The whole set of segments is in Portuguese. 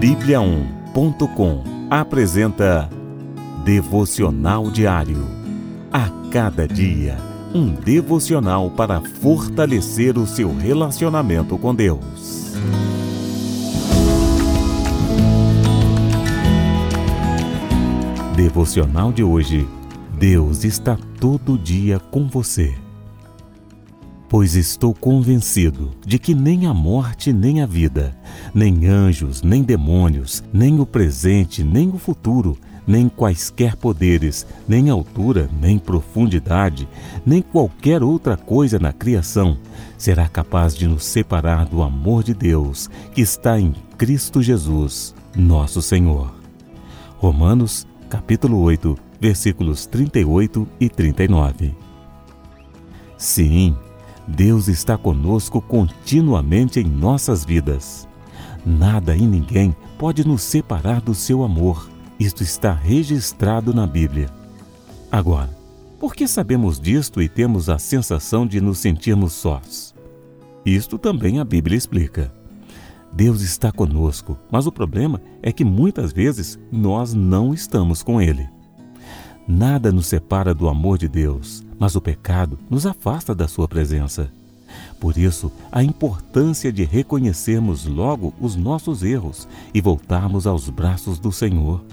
Bíblia1.com apresenta Devocional Diário. A cada dia, um devocional para fortalecer o seu relacionamento com Deus. Devocional de hoje. Deus está todo dia com você pois estou convencido de que nem a morte, nem a vida, nem anjos, nem demônios, nem o presente, nem o futuro, nem quaisquer poderes, nem altura, nem profundidade, nem qualquer outra coisa na criação será capaz de nos separar do amor de Deus que está em Cristo Jesus, nosso Senhor. Romanos, capítulo 8, versículos 38 e 39. Sim, Deus está conosco continuamente em nossas vidas. Nada e ninguém pode nos separar do seu amor. Isto está registrado na Bíblia. Agora, por que sabemos disto e temos a sensação de nos sentirmos sós? Isto também a Bíblia explica. Deus está conosco, mas o problema é que muitas vezes nós não estamos com Ele. Nada nos separa do amor de Deus, mas o pecado nos afasta da Sua presença. Por isso, a importância de reconhecermos logo os nossos erros e voltarmos aos braços do Senhor.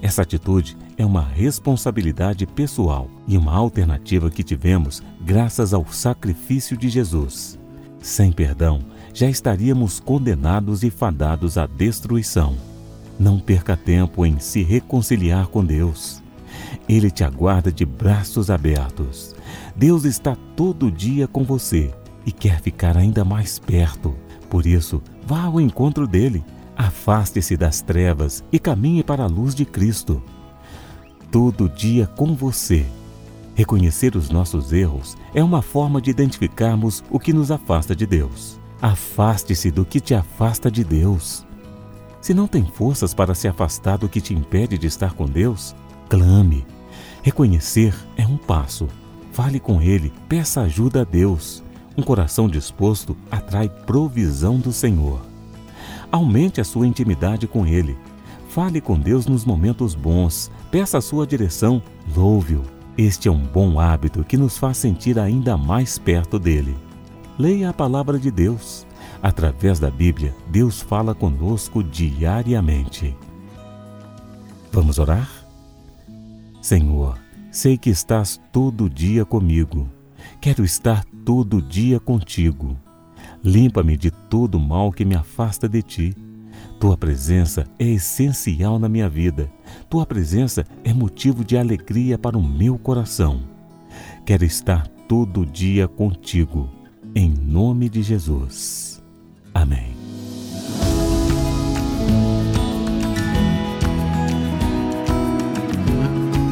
Essa atitude é uma responsabilidade pessoal e uma alternativa que tivemos graças ao sacrifício de Jesus. Sem perdão, já estaríamos condenados e fadados à destruição. Não perca tempo em se reconciliar com Deus. Ele te aguarda de braços abertos. Deus está todo dia com você e quer ficar ainda mais perto. Por isso, vá ao encontro dele. Afaste-se das trevas e caminhe para a luz de Cristo. Todo dia com você. Reconhecer os nossos erros é uma forma de identificarmos o que nos afasta de Deus. Afaste-se do que te afasta de Deus. Se não tem forças para se afastar do que te impede de estar com Deus, clame. Reconhecer é um passo. Fale com Ele, peça ajuda a Deus. Um coração disposto atrai provisão do Senhor. Aumente a sua intimidade com Ele. Fale com Deus nos momentos bons, peça a sua direção, louve-o. Este é um bom hábito que nos faz sentir ainda mais perto dele. Leia a palavra de Deus. Através da Bíblia, Deus fala conosco diariamente. Vamos orar? Senhor, sei que estás todo dia comigo. Quero estar todo dia contigo. Limpa-me de todo mal que me afasta de ti. Tua presença é essencial na minha vida. Tua presença é motivo de alegria para o meu coração. Quero estar todo dia contigo. Em nome de Jesus. Amém.